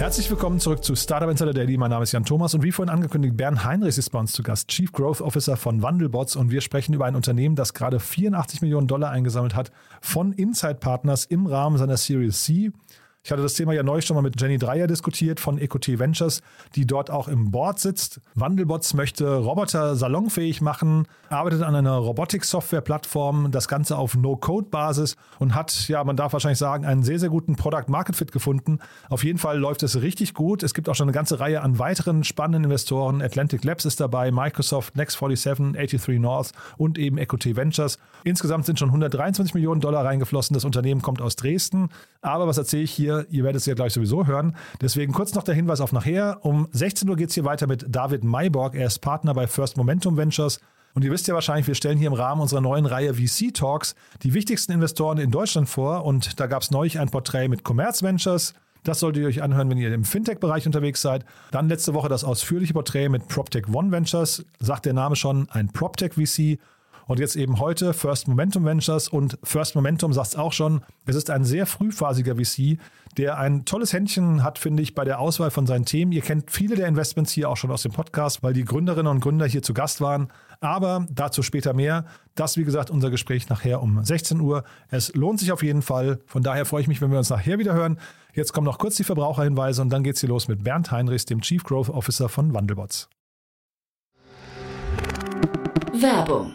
Herzlich willkommen zurück zu Startup Insider Daily. Mein Name ist Jan Thomas und wie vorhin angekündigt, Bernd Heinrichs ist bei uns zu Gast, Chief Growth Officer von Wandelbots und wir sprechen über ein Unternehmen, das gerade 84 Millionen Dollar eingesammelt hat von Inside Partners im Rahmen seiner Series C. Ich hatte das Thema ja neulich schon mal mit Jenny Dreyer diskutiert von EcoT Ventures, die dort auch im Board sitzt. Wandelbots möchte Roboter salonfähig machen, arbeitet an einer Robotik-Software-Plattform, das Ganze auf No-Code-Basis und hat, ja, man darf wahrscheinlich sagen, einen sehr, sehr guten Product-Market-Fit gefunden. Auf jeden Fall läuft es richtig gut. Es gibt auch schon eine ganze Reihe an weiteren spannenden Investoren. Atlantic Labs ist dabei, Microsoft, Next47, 83 North und eben EcoT Ventures. Insgesamt sind schon 123 Millionen Dollar reingeflossen. Das Unternehmen kommt aus Dresden. Aber was erzähle ich hier? Ihr werdet es ja gleich sowieso hören. Deswegen kurz noch der Hinweis auf nachher. Um 16 Uhr geht es hier weiter mit David Mayborg. Er ist Partner bei First Momentum Ventures. Und ihr wisst ja wahrscheinlich, wir stellen hier im Rahmen unserer neuen Reihe VC Talks die wichtigsten Investoren in Deutschland vor. Und da gab es neulich ein Porträt mit Commerz Ventures. Das solltet ihr euch anhören, wenn ihr im Fintech-Bereich unterwegs seid. Dann letzte Woche das ausführliche Porträt mit PropTech One Ventures. Sagt der Name schon, ein PropTech VC. Und jetzt eben heute First Momentum Ventures und First Momentum sagt es auch schon, es ist ein sehr frühphasiger VC, der ein tolles Händchen hat, finde ich, bei der Auswahl von seinen Themen. Ihr kennt viele der Investments hier auch schon aus dem Podcast, weil die Gründerinnen und Gründer hier zu Gast waren. Aber dazu später mehr. Das, wie gesagt, unser Gespräch nachher um 16 Uhr. Es lohnt sich auf jeden Fall. Von daher freue ich mich, wenn wir uns nachher wieder hören. Jetzt kommen noch kurz die Verbraucherhinweise und dann geht es hier los mit Bernd Heinrichs, dem Chief Growth Officer von Wandelbots. Werbung.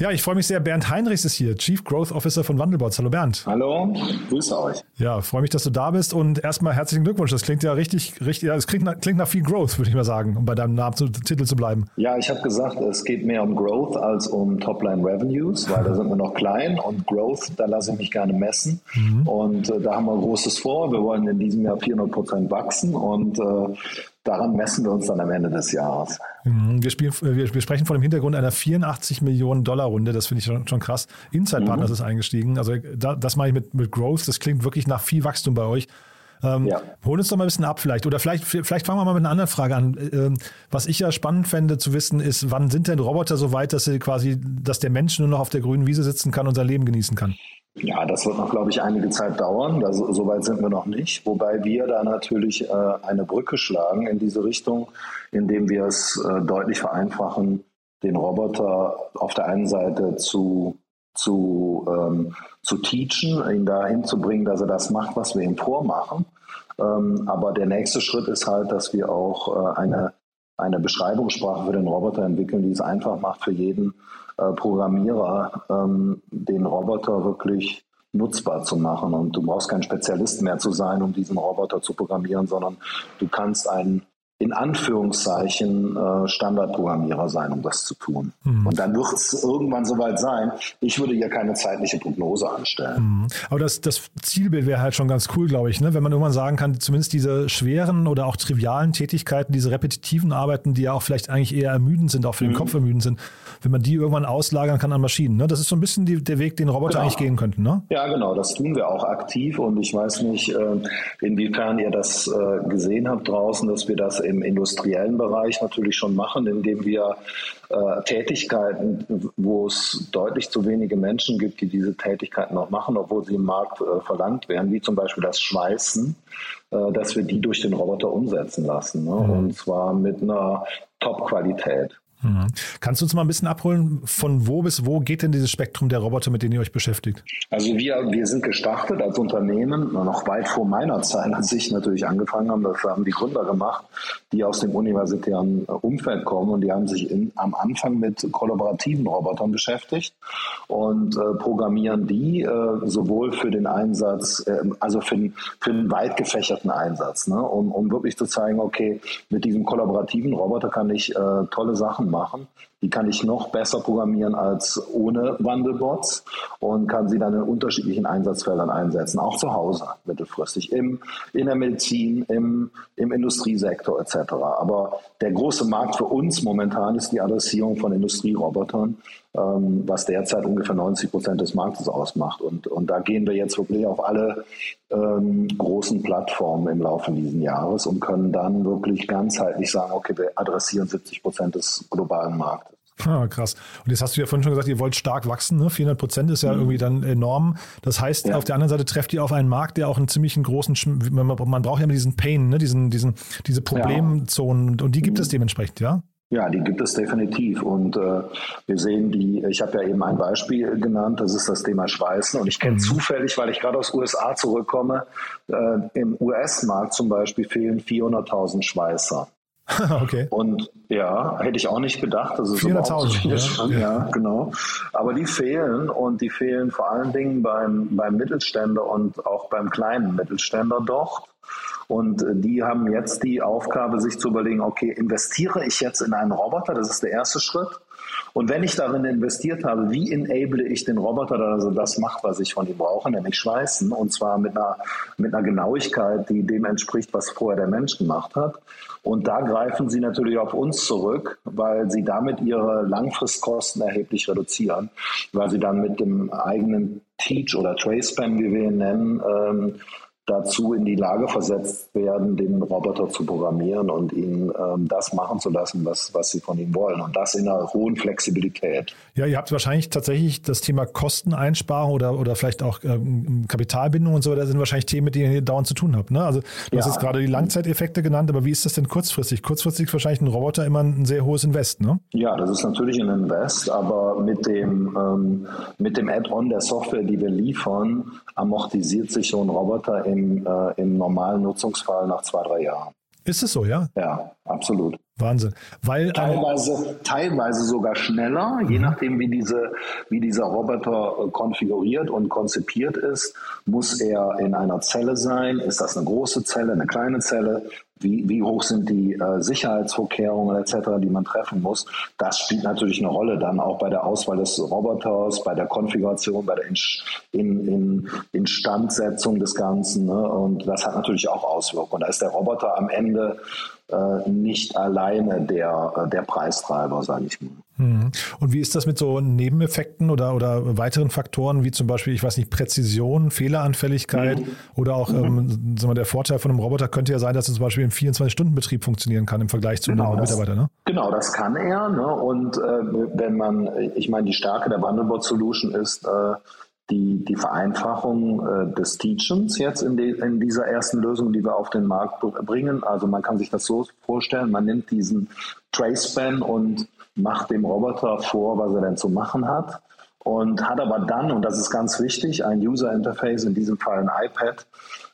Ja, ich freue mich sehr. Bernd Heinrichs ist hier, Chief Growth Officer von Wandelbots. Hallo Bernd. Hallo, grüße euch. Ja, freue mich, dass du da bist und erstmal herzlichen Glückwunsch. Das klingt ja richtig, richtig, ja, das klingt nach, klingt nach viel Growth, würde ich mal sagen, um bei deinem Namen zu, Titel zu bleiben. Ja, ich habe gesagt, es geht mehr um Growth als um Topline Revenues, weil da sind wir noch klein und Growth, da lasse ich mich gerne messen. Mhm. Und äh, da haben wir Großes vor. Wir wollen in diesem Jahr 400 Prozent wachsen und äh, daran messen wir uns dann am Ende des Jahres. Mhm. Wir, spielen, wir, wir, sprechen vor dem Hintergrund einer 84 Millionen Dollar Runde. Das finde ich schon, schon, krass. Inside Partners mhm. ist eingestiegen. Also da, das mache ich mit, mit Growth. Das klingt wirklich nach viel Wachstum bei euch. Ähm, ja. Hol uns doch mal ein bisschen ab vielleicht. Oder vielleicht, vielleicht fangen wir mal mit einer anderen Frage an. Ähm, was ich ja spannend fände zu wissen, ist, wann sind denn Roboter so weit, dass sie quasi, dass der Mensch nur noch auf der grünen Wiese sitzen kann und sein Leben genießen kann? Ja, das wird noch, glaube ich, einige Zeit dauern. Das, so weit sind wir noch nicht. Wobei wir da natürlich äh, eine Brücke schlagen in diese Richtung, indem wir es äh, deutlich vereinfachen, den Roboter auf der einen Seite zu, zu, ähm, zu teachen, ihn dahin zu bringen, dass er das macht, was wir ihm vormachen. Ähm, aber der nächste Schritt ist halt, dass wir auch äh, eine, eine Beschreibungssprache für den Roboter entwickeln, die es einfach macht für jeden äh, Programmierer, ähm, den Roboter wirklich nutzbar zu machen. Und du brauchst kein Spezialist mehr zu sein, um diesen Roboter zu programmieren, sondern du kannst einen in Anführungszeichen äh, Standardprogrammierer sein, um das zu tun. Mhm. Und dann wird es irgendwann soweit sein. Ich würde ja keine zeitliche Prognose anstellen. Mhm. Aber das, das Zielbild wäre halt schon ganz cool, glaube ich, ne? wenn man irgendwann sagen kann, zumindest diese schweren oder auch trivialen Tätigkeiten, diese repetitiven Arbeiten, die ja auch vielleicht eigentlich eher ermüdend sind, auch für den mhm. Kopf ermüdend sind, wenn man die irgendwann auslagern kann an Maschinen. Ne? Das ist so ein bisschen die, der Weg, den Roboter genau. eigentlich gehen könnten. Ne? Ja, genau, das tun wir auch aktiv und ich weiß nicht, äh, inwiefern ihr das äh, gesehen habt draußen, dass wir das im industriellen Bereich natürlich schon machen, indem wir äh, Tätigkeiten, wo es deutlich zu wenige Menschen gibt, die diese Tätigkeiten noch machen, obwohl sie im Markt äh, verlangt werden, wie zum Beispiel das Schweißen, äh, dass wir die durch den Roboter umsetzen lassen. Ne? Mhm. Und zwar mit einer Top-Qualität. Mhm. Kannst du uns mal ein bisschen abholen, von wo bis wo geht denn dieses Spektrum der Roboter, mit denen ihr euch beschäftigt? Also wir, wir sind gestartet als Unternehmen, noch weit vor meiner Zeit, als ich natürlich angefangen habe, das haben die Gründer gemacht, die aus dem universitären Umfeld kommen und die haben sich in, am Anfang mit kollaborativen Robotern beschäftigt und äh, programmieren die äh, sowohl für den Einsatz, äh, also für, den, für einen weit gefächerten Einsatz, ne? um, um wirklich zu zeigen, okay, mit diesem kollaborativen Roboter kann ich äh, tolle Sachen machen. Die kann ich noch besser programmieren als ohne Wandelbots und kann sie dann in unterschiedlichen Einsatzfeldern einsetzen, auch zu Hause mittelfristig, im, in der Medizin, im, im Industriesektor etc. Aber der große Markt für uns momentan ist die Adressierung von Industrierobotern, ähm, was derzeit ungefähr 90 Prozent des Marktes ausmacht. Und, und da gehen wir jetzt wirklich auf alle ähm, großen Plattformen im Laufe dieses Jahres und können dann wirklich ganzheitlich sagen, okay, wir adressieren 70 Prozent des globalen Marktes. Ah, krass. Und jetzt hast du ja vorhin schon gesagt, ihr wollt stark wachsen. Ne? 400 Prozent ist ja mhm. irgendwie dann enorm. Das heißt, ja. auf der anderen Seite trefft ihr auf einen Markt, der auch einen ziemlichen großen, man braucht ja immer diesen Pain, ne? diesen, diesen, diese Problemzonen. Ja. Und die gibt es mhm. dementsprechend, ja? Ja, die gibt es definitiv. Und äh, wir sehen die, ich habe ja eben ein Beispiel genannt, das ist das Thema Schweißen. Und ich kenne mhm. zufällig, weil ich gerade aus USA zurückkomme, äh, im US-Markt zum Beispiel fehlen 400.000 Schweißer. okay. Und ja, hätte ich auch nicht gedacht. Das ist 400.000. Ja, ja, genau. Aber die fehlen und die fehlen vor allen Dingen beim, beim Mittelständler und auch beim kleinen Mittelständler dort. Und die haben jetzt die Aufgabe, sich zu überlegen, okay, investiere ich jetzt in einen Roboter? Das ist der erste Schritt. Und wenn ich darin investiert habe, wie enable ich den Roboter, dass er das macht, was ich von ihm brauche, nämlich schweißen, und zwar mit einer, mit einer Genauigkeit, die dem entspricht, was vorher der Mensch gemacht hat. Und da greifen sie natürlich auf uns zurück, weil sie damit ihre Langfristkosten erheblich reduzieren, weil sie dann mit dem eigenen Teach oder Tracepan, wie wir ihn nennen, ähm, dazu in die Lage versetzt werden, den Roboter zu programmieren und ihn ähm, das machen zu lassen, was, was sie von ihm wollen. Und das in einer hohen Flexibilität. Ja, ihr habt wahrscheinlich tatsächlich das Thema Kosteneinsparung oder, oder vielleicht auch ähm, Kapitalbindung und so, das sind wahrscheinlich Themen, mit denen ihr dauernd zu tun habt. Ne? Also du ja. hast jetzt gerade die Langzeiteffekte genannt, aber wie ist das denn kurzfristig? Kurzfristig ist wahrscheinlich ein Roboter immer ein sehr hohes Invest, ne? Ja, das ist natürlich ein Invest, aber mit dem, ähm, mit dem Add-on der Software, die wir liefern, amortisiert sich so ein Roboter in im, äh, im normalen Nutzungsfall nach zwei, drei Jahren. Ist es so, ja? Ja, absolut. Wahnsinn. Weil, teilweise, teilweise sogar schneller, je mhm. nachdem, wie, diese, wie dieser Roboter äh, konfiguriert und konzipiert ist, muss er in einer Zelle sein. Ist das eine große Zelle, eine kleine Zelle? Wie, wie hoch sind die äh, Sicherheitsvorkehrungen etc., die man treffen muss? Das spielt natürlich eine Rolle dann auch bei der Auswahl des Roboters, bei der Konfiguration, bei der in, in, in Instandsetzung des Ganzen. Ne? Und das hat natürlich auch Auswirkungen. Da ist der Roboter am Ende äh, nicht alleine der, äh, der Preistreiber, sage ich mal. Mhm. Und wie ist das mit so Nebeneffekten oder, oder weiteren Faktoren, wie zum Beispiel, ich weiß nicht, Präzision, Fehleranfälligkeit mhm. oder auch mhm. ähm, sagen wir, der Vorteil von einem Roboter könnte ja sein, dass er zum Beispiel im 24-Stunden-Betrieb funktionieren kann im Vergleich zu genau, einem Mitarbeiter, ne? Genau, das kann er. Ne? Und äh, wenn man, ich meine, die Stärke der Bundlebot Solution ist, äh, die, die Vereinfachung äh, des Teachens jetzt in, de, in dieser ersten Lösung, die wir auf den Markt bringen. Also man kann sich das so vorstellen, man nimmt diesen Tracepan und macht dem Roboter vor, was er denn zu machen hat und hat aber dann, und das ist ganz wichtig, ein User Interface, in diesem Fall ein iPad,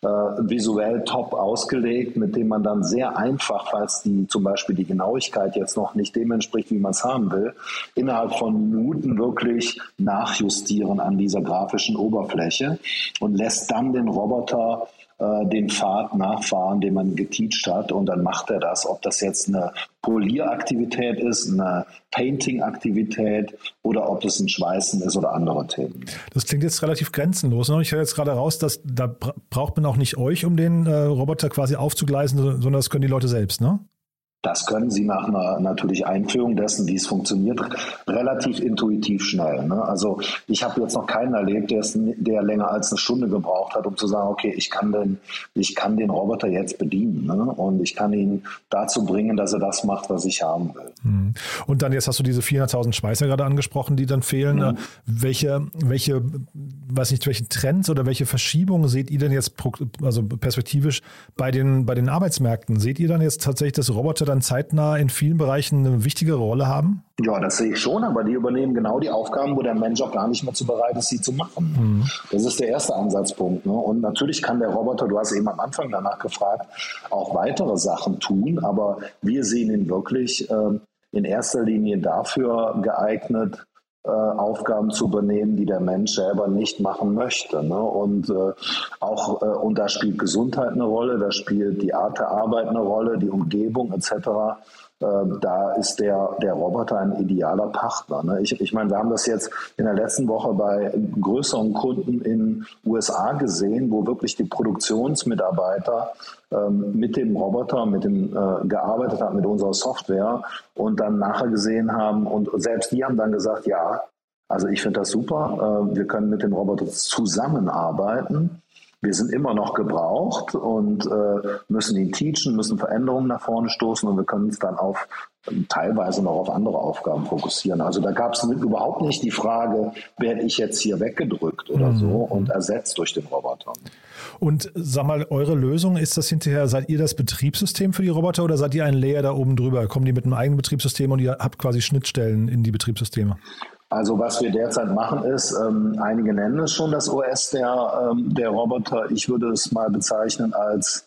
äh, visuell top ausgelegt, mit dem man dann sehr einfach, falls die zum Beispiel die Genauigkeit jetzt noch nicht dem entspricht, wie man es haben will, innerhalb von Minuten wirklich nachjustieren an dieser grafischen Oberfläche und lässt dann den Roboter äh, den Pfad nachfahren, den man geteacht hat und dann macht er das. Ob das jetzt eine Polieraktivität ist, eine Painting-Aktivität oder ob es ein Schweißen ist oder andere Themen. Das klingt jetzt relativ grenzenlos. Ne? Ich höre jetzt gerade raus, dass da braucht man auch nicht euch, um den äh, Roboter quasi aufzugleisen, sondern das können die Leute selbst, ne? Das können Sie nach einer natürlich Einführung dessen, wie es funktioniert, relativ intuitiv schnell. Ne? Also ich habe jetzt noch keinen erlebt, der, der, länger als eine Stunde gebraucht hat, um zu sagen, okay, ich kann den, ich kann den Roboter jetzt bedienen ne? und ich kann ihn dazu bringen, dass er das macht, was ich haben will. Hm. Und dann jetzt hast du diese 400.000 Schweißer gerade angesprochen, die dann fehlen. Mhm. Welche, welche, weiß nicht, welche Trends oder welche Verschiebungen seht ihr denn jetzt, also perspektivisch bei den, bei den Arbeitsmärkten? Seht ihr dann jetzt tatsächlich, dass Roboter dann dann zeitnah in vielen Bereichen eine wichtigere Rolle haben? Ja, das sehe ich schon, aber die übernehmen genau die Aufgaben, wo der Mensch auch gar nicht mehr zu bereit ist, sie zu machen. Mhm. Das ist der erste Ansatzpunkt. Ne? Und natürlich kann der Roboter, du hast eben am Anfang danach gefragt, auch weitere Sachen tun, aber wir sehen ihn wirklich äh, in erster Linie dafür geeignet, äh, Aufgaben zu übernehmen, die der Mensch selber nicht machen möchte. Ne? Und äh, auch äh, und da spielt Gesundheit eine Rolle, da spielt die Art der Arbeit eine Rolle, die Umgebung etc. Ähm, da ist der, der Roboter ein idealer Partner. Ne? Ich, ich meine, wir haben das jetzt in der letzten Woche bei größeren Kunden in USA gesehen, wo wirklich die Produktionsmitarbeiter ähm, mit dem Roboter, mit dem äh, gearbeitet haben, mit unserer Software und dann nachher gesehen haben und selbst die haben dann gesagt, ja, also ich finde das super, äh, wir können mit dem Roboter zusammenarbeiten wir sind immer noch gebraucht und äh, müssen ihn teachen, müssen Veränderungen nach vorne stoßen und wir können uns dann auf teilweise noch auf andere Aufgaben fokussieren. Also da gab es überhaupt nicht die Frage, werde ich jetzt hier weggedrückt oder mhm. so und ersetzt durch den Roboter. Und sag mal, eure Lösung, ist das hinterher, seid ihr das Betriebssystem für die Roboter oder seid ihr ein Layer da oben drüber? Kommen die mit einem eigenen Betriebssystem und ihr habt quasi Schnittstellen in die Betriebssysteme? Also was wir derzeit machen ist, ähm, einige nennen es schon das OS der, ähm, der Roboter. Ich würde es mal bezeichnen als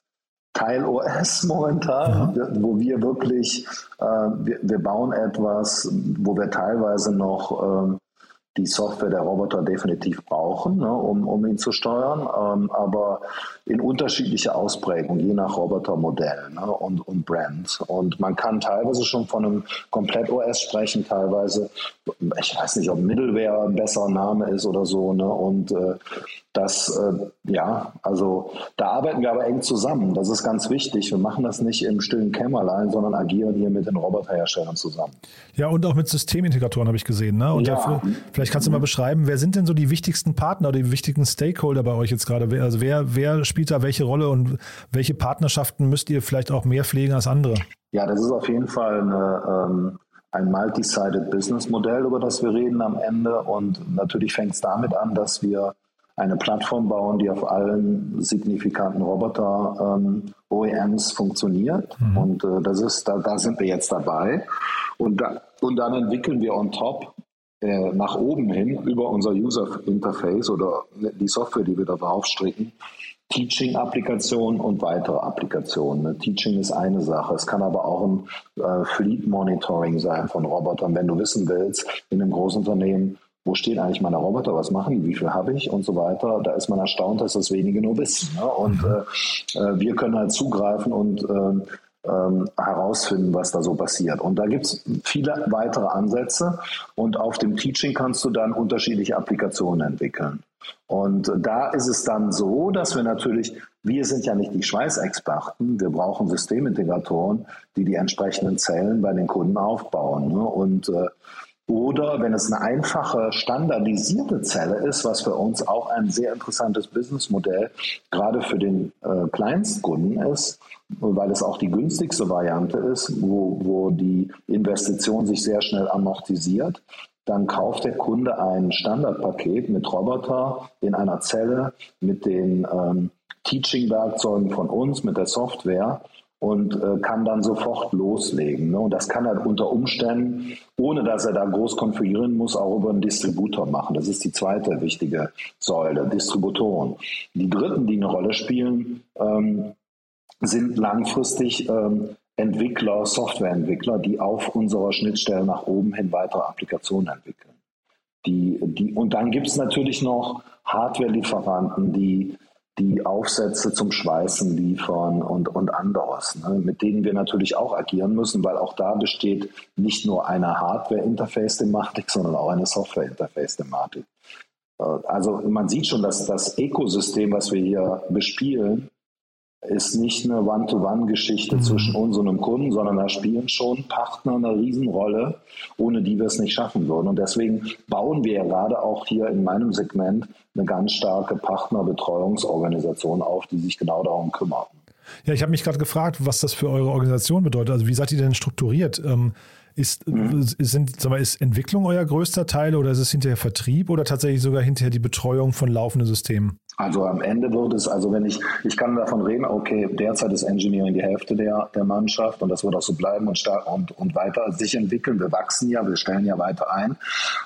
Teil OS momentan, ja. wo wir wirklich, äh, wir, wir, bauen etwas, wo wir teilweise noch ähm, die Software der Roboter definitiv brauchen, ne, um, um ihn zu steuern, ähm, aber in unterschiedlicher Ausprägung, je nach Robotermodell ne, und, und Brand. Und man kann teilweise schon von einem Komplett-OS sprechen, teilweise, ich weiß nicht, ob Middleware ein besserer Name ist oder so. Ne, und äh, das, äh, ja, also da arbeiten wir aber eng zusammen. Das ist ganz wichtig. Wir machen das nicht im stillen Kämmerlein, sondern agieren hier mit den Roboterherstellern zusammen. Ja, und auch mit Systemintegratoren habe ich gesehen. Ne? Und ja. dafür, vielleicht kannst du mal beschreiben, wer sind denn so die wichtigsten Partner oder die wichtigsten Stakeholder bei euch jetzt gerade? Also wer, wer spielt da welche Rolle und welche Partnerschaften müsst ihr vielleicht auch mehr pflegen als andere? Ja, das ist auf jeden Fall eine, ähm, ein multi-sided Business-Modell, über das wir reden am Ende. Und natürlich fängt es damit an, dass wir eine Plattform bauen, die auf allen signifikanten Roboter-OEMs ähm, funktioniert. Mhm. Und äh, das ist, da, da sind wir jetzt dabei. Und, da, und dann entwickeln wir on top äh, nach oben hin über unser User Interface oder die Software, die wir da draufstricken, Teaching-Applikationen und weitere Applikationen. Ne? Teaching ist eine Sache. Es kann aber auch ein äh, Fleet-Monitoring sein von Robotern, wenn du wissen willst, in einem Großunternehmen, wo stehen eigentlich meine Roboter, was machen die, wie viel habe ich und so weiter. Da ist man erstaunt, dass das wenige nur wissen. Ne? Und mhm. äh, äh, wir können halt zugreifen und äh, ähm, herausfinden, was da so passiert. Und da gibt es viele weitere Ansätze und auf dem Teaching kannst du dann unterschiedliche Applikationen entwickeln. Und da ist es dann so, dass wir natürlich, wir sind ja nicht die Schweißexperten, wir brauchen Systemintegratoren, die die entsprechenden Zellen bei den Kunden aufbauen. Ne? Und äh, oder wenn es eine einfache, standardisierte Zelle ist, was für uns auch ein sehr interessantes Businessmodell gerade für den äh, Kleinstkunden ist, weil es auch die günstigste Variante ist, wo, wo die Investition sich sehr schnell amortisiert, dann kauft der Kunde ein Standardpaket mit Roboter in einer Zelle, mit den ähm, Teaching-Werkzeugen von uns, mit der Software und äh, kann dann sofort loslegen. Ne? Und das kann er unter Umständen, ohne dass er da groß konfigurieren muss, auch über einen Distributor machen. Das ist die zweite wichtige Säule, Distributoren. Die dritten, die eine Rolle spielen, ähm, sind langfristig ähm, Entwickler, Softwareentwickler, die auf unserer Schnittstelle nach oben hin weitere Applikationen entwickeln. Die, die, und dann gibt es natürlich noch Hardware-Lieferanten, die die Aufsätze zum Schweißen liefern und, und anderes, ne, mit denen wir natürlich auch agieren müssen, weil auch da besteht nicht nur eine Hardware-Interface-Thematik, sondern auch eine Software-Interface-Thematik. Äh, also man sieht schon, dass das Ökosystem, was wir hier bespielen, ist nicht eine One-to-One-Geschichte mhm. zwischen uns und einem Kunden, sondern da spielen schon Partner eine Riesenrolle, ohne die wir es nicht schaffen würden. Und deswegen bauen wir ja gerade auch hier in meinem Segment eine ganz starke Partnerbetreuungsorganisation auf, die sich genau darum kümmert. Ja, ich habe mich gerade gefragt, was das für eure Organisation bedeutet. Also wie seid ihr denn strukturiert? Ähm, ist, mhm. sind, sag mal, ist Entwicklung euer größter Teil oder ist es hinterher Vertrieb oder tatsächlich sogar hinterher die Betreuung von laufenden Systemen? Also am Ende wird es, also wenn ich, ich kann davon reden, okay, derzeit ist Engineering die Hälfte der, der Mannschaft und das wird auch so bleiben und, und, und weiter sich entwickeln. Wir wachsen ja, wir stellen ja weiter ein.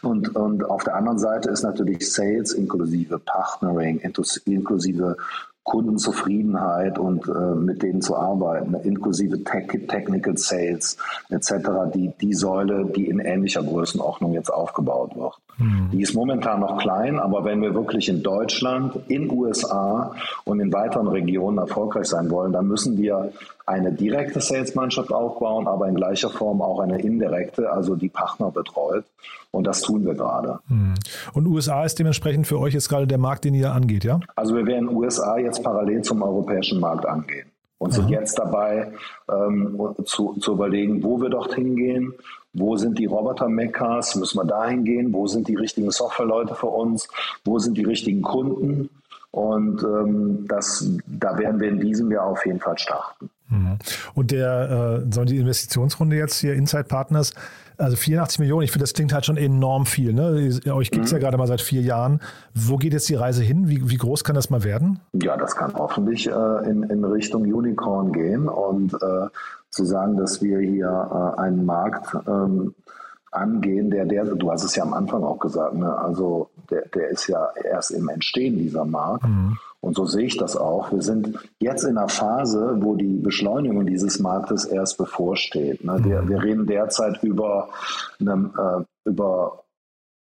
Und, und auf der anderen Seite ist natürlich Sales inklusive Partnering, inklusive Kundenzufriedenheit und äh, mit denen zu arbeiten, inklusive Tech, Technical Sales etc., die, die Säule, die in ähnlicher Größenordnung jetzt aufgebaut wird. Mhm. Die ist momentan noch klein, aber wenn wir wirklich in Deutschland, in USA und in weiteren Regionen erfolgreich sein wollen, dann müssen wir eine direkte Sales-Mannschaft aufbauen, aber in gleicher Form auch eine indirekte, also die Partner betreut. Und das tun wir gerade. Hm. Und USA ist dementsprechend für euch jetzt gerade der Markt, den ihr angeht, ja? Also wir werden USA jetzt parallel zum europäischen Markt angehen und sind jetzt dabei ähm, zu, zu überlegen, wo wir dorthin gehen, wo sind die Roboter-Mekkas, müssen wir dahin gehen, wo sind die richtigen Softwareleute für uns, wo sind die richtigen Kunden und ähm, das, da werden wir in diesem Jahr auf jeden Fall starten. Mhm. Und der, äh, die Investitionsrunde jetzt hier, Inside Partners, also 84 Millionen, ich finde, das klingt halt schon enorm viel. Ne? Euch gibt es mhm. ja gerade mal seit vier Jahren. Wo geht jetzt die Reise hin? Wie, wie groß kann das mal werden? Ja, das kann hoffentlich äh, in, in Richtung Unicorn gehen und äh, zu sagen, dass wir hier äh, einen Markt ähm, angehen, der, der, du hast es ja am Anfang auch gesagt, ne? also der, der ist ja erst im Entstehen dieser Markt. Mhm. Und so sehe ich das auch. Wir sind jetzt in einer Phase, wo die Beschleunigung dieses Marktes erst bevorsteht. Ne? Wir, mhm. wir reden derzeit über, äh, über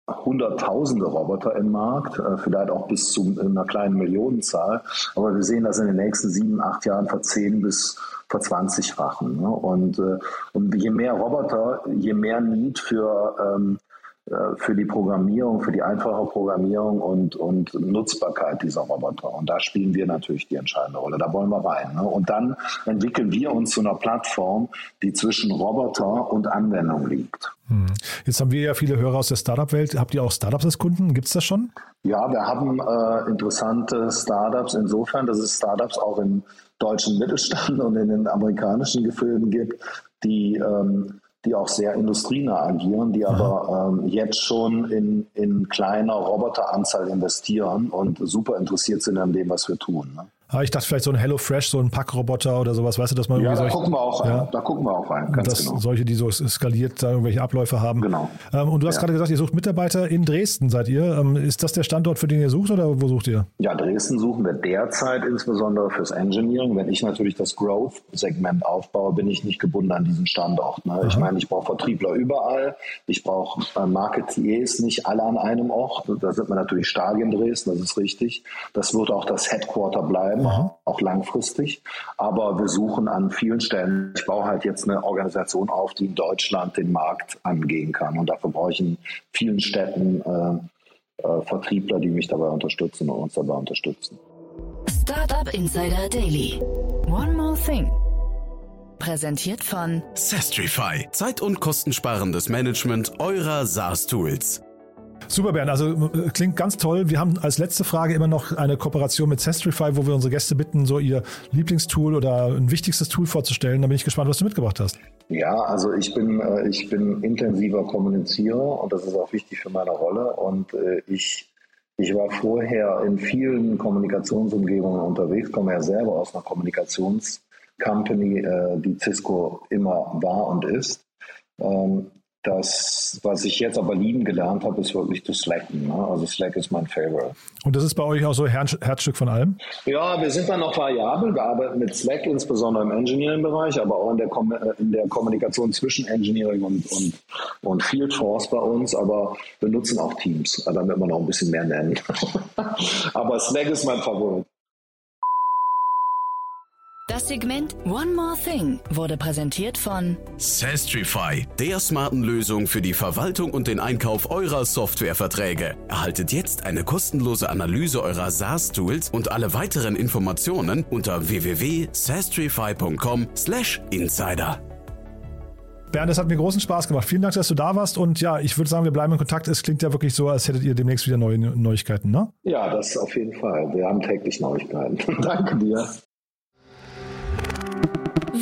hunderttausende Roboter im Markt, äh, vielleicht auch bis zu einer kleinen Millionenzahl. Aber wir sehen das in den nächsten sieben, acht Jahren verzehn bis verzwanzigfachen. Ne? Und, äh, und je mehr Roboter, je mehr Need für ähm, äh, für die Programmierung, für die einfache Programmierung und, und Nutzbarkeit dieser Roboter. Und da spielen wir natürlich die entscheidende Rolle. Da wollen wir rein. Ne? Und dann entwickeln wir uns zu einer Plattform, die zwischen Roboter und Anwendung liegt. Hm. Jetzt haben wir ja viele Hörer aus der Startup-Welt. Habt ihr auch Startups als Kunden? Gibt es das schon? Ja, wir haben äh, interessante Startups insofern, dass es Startups auch im deutschen Mittelstand und in den amerikanischen Gefilden gibt, die ähm, die auch sehr industrienah agieren, die aber ähm, jetzt schon in, in kleiner Roboteranzahl investieren und super interessiert sind an dem, was wir tun. Ne? Ah, ich dachte vielleicht so ein HelloFresh, so ein Packroboter oder sowas, weißt du, dass man ja, da gucken wir auch ja. Da gucken wir auch rein, ganz dass genau. Solche, die so skaliert da irgendwelche Abläufe haben. Genau. Ähm, und du hast ja. gerade gesagt, ihr sucht Mitarbeiter in Dresden, seid ihr. Ähm, ist das der Standort, für den ihr sucht oder wo sucht ihr? Ja, Dresden suchen wir derzeit insbesondere fürs Engineering. Wenn ich natürlich das Growth-Segment aufbaue, bin ich nicht gebunden an diesen Standort. Ne? Ich meine, ich brauche Vertriebler überall. Ich brauche äh, Marketiers nicht alle an einem Ort. Da sind wir natürlich stark in Dresden, das ist richtig. Das wird auch das Headquarter bleiben Aha. auch langfristig. Aber wir suchen an vielen Stellen. Ich baue halt jetzt eine Organisation auf, die in Deutschland den Markt angehen kann. Und dafür brauche ich in vielen Städten äh, äh, Vertriebler, die mich dabei unterstützen und uns dabei unterstützen. Startup Insider Daily. One more thing. Präsentiert von Sestrify. Zeit- und kostensparendes Management eurer SaaS-Tools. Super, Bernd. Also äh, klingt ganz toll. Wir haben als letzte Frage immer noch eine Kooperation mit Sestrify, wo wir unsere Gäste bitten, so ihr Lieblingstool oder ein wichtigstes Tool vorzustellen. Da bin ich gespannt, was du mitgebracht hast. Ja, also ich bin, äh, ich bin intensiver Kommunizierer und das ist auch wichtig für meine Rolle. Und äh, ich, ich war vorher in vielen Kommunikationsumgebungen unterwegs, komme ja selber aus einer Kommunikationscompany, die Cisco immer war und ist. Ähm, das, was ich jetzt aber lieben gelernt habe, ist wirklich das Slacken. Ne? Also Slack ist mein Favorite. Und das ist bei euch auch so Herz, Herzstück von allem? Ja, wir sind dann noch variabel. Wir arbeiten mit Slack insbesondere im Engineering-Bereich, aber auch in der, Kom in der Kommunikation zwischen Engineering und, und, und Field Force bei uns. Aber wir nutzen auch Teams, damit wir noch ein bisschen mehr nennen. aber Slack ist mein Favorit. Das Segment One More Thing wurde präsentiert von Sastrify, der smarten Lösung für die Verwaltung und den Einkauf eurer Softwareverträge. Erhaltet jetzt eine kostenlose Analyse eurer SaaS-Tools und alle weiteren Informationen unter www.sastrify.com/insider. Bernd, es hat mir großen Spaß gemacht. Vielen Dank, dass du da warst. Und ja, ich würde sagen, wir bleiben in Kontakt. Es klingt ja wirklich so, als hättet ihr demnächst wieder neue Neuigkeiten, ne? Ja, das auf jeden Fall. Wir haben täglich Neuigkeiten. Danke dir.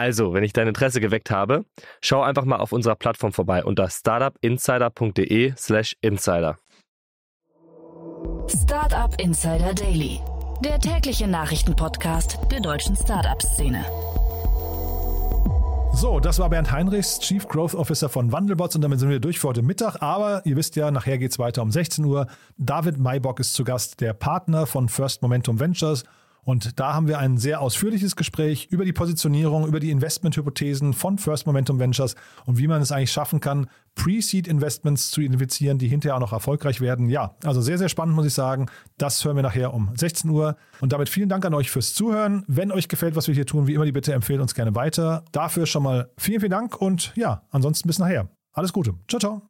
Also, wenn ich dein Interesse geweckt habe, schau einfach mal auf unserer Plattform vorbei unter startupinsider.de/slash insider. Startup Insider Daily, der tägliche Nachrichtenpodcast der deutschen Startup-Szene. So, das war Bernd Heinrichs, Chief Growth Officer von Wandelbots und damit sind wir durch für heute Mittag. Aber ihr wisst ja, nachher geht es weiter um 16 Uhr. David Maybock ist zu Gast, der Partner von First Momentum Ventures und da haben wir ein sehr ausführliches Gespräch über die Positionierung, über die Investmenthypothesen von First Momentum Ventures und wie man es eigentlich schaffen kann, Pre-Seed-Investments zu identifizieren, die hinterher auch noch erfolgreich werden. Ja, also sehr, sehr spannend, muss ich sagen. Das hören wir nachher um 16 Uhr. Und damit vielen Dank an euch fürs Zuhören. Wenn euch gefällt, was wir hier tun, wie immer die Bitte, empfehlt uns gerne weiter. Dafür schon mal vielen, vielen Dank und ja, ansonsten bis nachher. Alles Gute. Ciao, ciao.